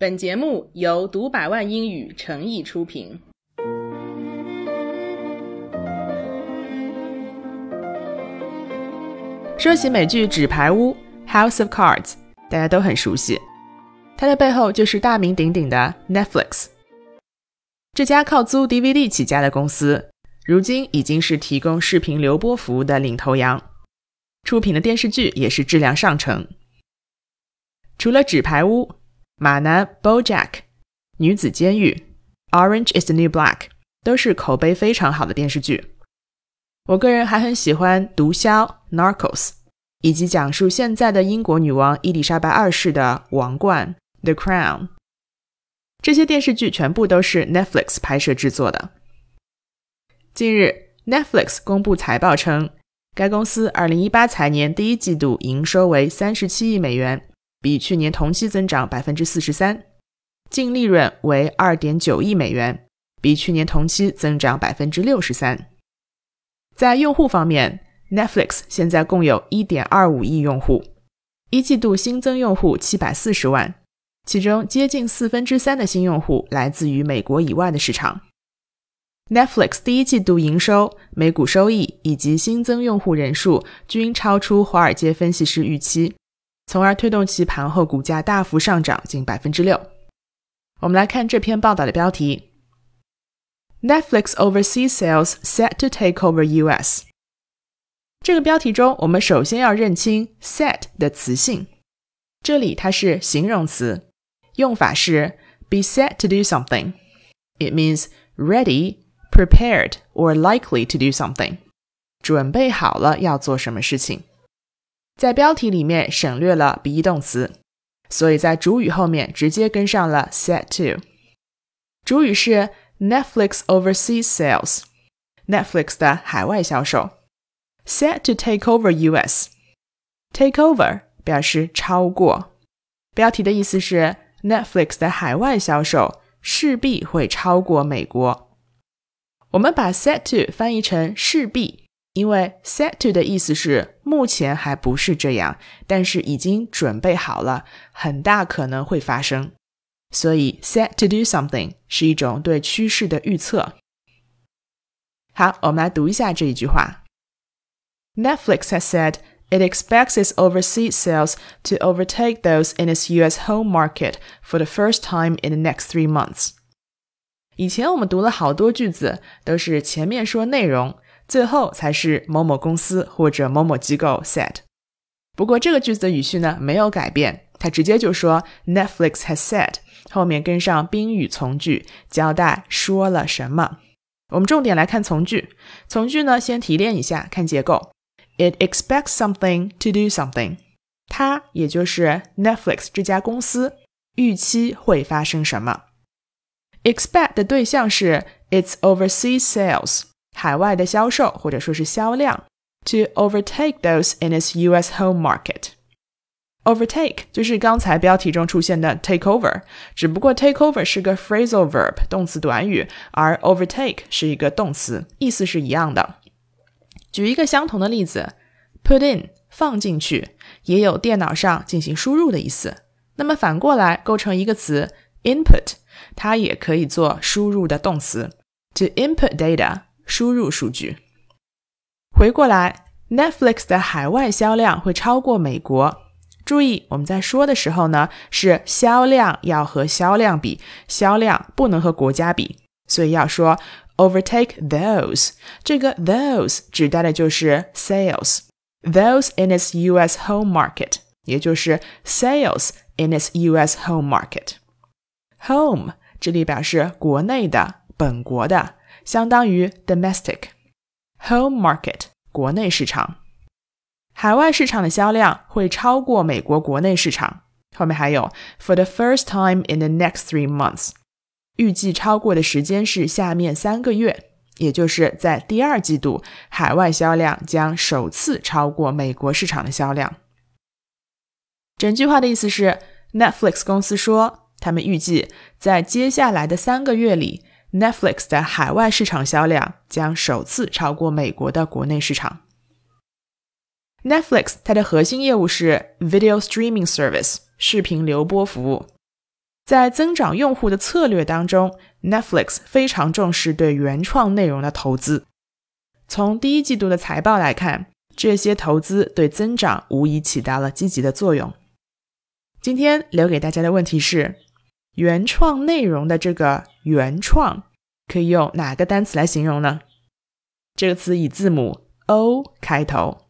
本节目由读百万英语诚意出品。说起美剧《纸牌屋》（House of Cards），大家都很熟悉，它的背后就是大名鼎鼎的 Netflix。这家靠租 DVD 起家的公司，如今已经是提供视频流播服务的领头羊，出品的电视剧也是质量上乘。除了《纸牌屋》，马男 BoJack、女子监狱、Orange Is the New Black 都是口碑非常好的电视剧。我个人还很喜欢《毒枭》Narcos，以及讲述现在的英国女王伊丽莎白二世的《王冠》The Crown。这些电视剧全部都是 Netflix 拍摄制作的。近日，Netflix 公布财报称，该公司2018财年第一季度营收为37亿美元。比去年同期增长百分之四十三，净利润为二点九亿美元，比去年同期增长百分之六十三。在用户方面，Netflix 现在共有一点二五亿用户，一季度新增用户七百四十万，其中接近四分之三的新用户来自于美国以外的市场。Netflix 第一季度营收、每股收益以及新增用户人数均超出华尔街分析师预期。从而推动其盘后股价大幅上涨近百分之六。我们来看这篇报道的标题：Netflix overseas sales set to take over U.S. 这个标题中，我们首先要认清 set 的词性，这里它是形容词，用法是 be set to do something。It means ready, prepared, or likely to do something。准备好了要做什么事情。在标题里面省略了 be 动词，所以在主语后面直接跟上了 set to。主语是 Netflix overseas sales，Netflix 的海外销售，set to take over US。take over 表示超过，标题的意思是 Netflix 的海外销售势必会超过美国。我们把 set to 翻译成势必。因为 set to 的意思是目前还不是这样，但是已经准备好了，很大可能会发生。所以 set to do something 是一种对趋势的预测。好，我们来读一下这一句话：Netflix has said it expects its overseas sales to overtake those in its U.S. home market for the first time in the next three months。以前我们读了好多句子，都是前面说内容。 最后才是某某公司或者某某机构 said。不过这个句子的语序呢没有改变，它直接就说 Netflix has said，后面跟上宾语从句，交代说了什么。我们重点来看从句，从句呢先提炼一下，看结构。It expects something to do something，它也就是 Netflix 这家公司预期会发生什么。Expect 的对象是 its overseas sales。海外的销售或者说是销量，to overtake those in its U.S. home market。overtake 就是刚才标题中出现的 take over，只不过 take over 是个 phrasal verb 动词短语，而 overtake 是一个动词，意思是一样的。举一个相同的例子，put in 放进去，也有电脑上进行输入的意思。那么反过来构成一个词 input，它也可以做输入的动词，to input data。输入数据。回过来，Netflix 的海外销量会超过美国。注意，我们在说的时候呢，是销量要和销量比，销量不能和国家比，所以要说 overtake those。这个 those 指代的就是 sales，those in its U.S. home market，也就是 sales in its U.S. home market。home 这里表示国内的、本国的。相当于 domestic home market 国内市场，海外市场的销量会超过美国国内市场。后面还有 for the first time in the next three months，预计超过的时间是下面三个月，也就是在第二季度，海外销量将首次超过美国市场的销量。整句话的意思是，Netflix 公司说，他们预计在接下来的三个月里。Netflix 的海外市场销量将首次超过美国的国内市场。Netflix 它的核心业务是 video streaming service 视频流播服务。在增长用户的策略当中，Netflix 非常重视对原创内容的投资。从第一季度的财报来看，这些投资对增长无疑起到了积极的作用。今天留给大家的问题是：原创内容的这个“原创”可以用哪个单词来形容呢？这个词以字母 O 开头。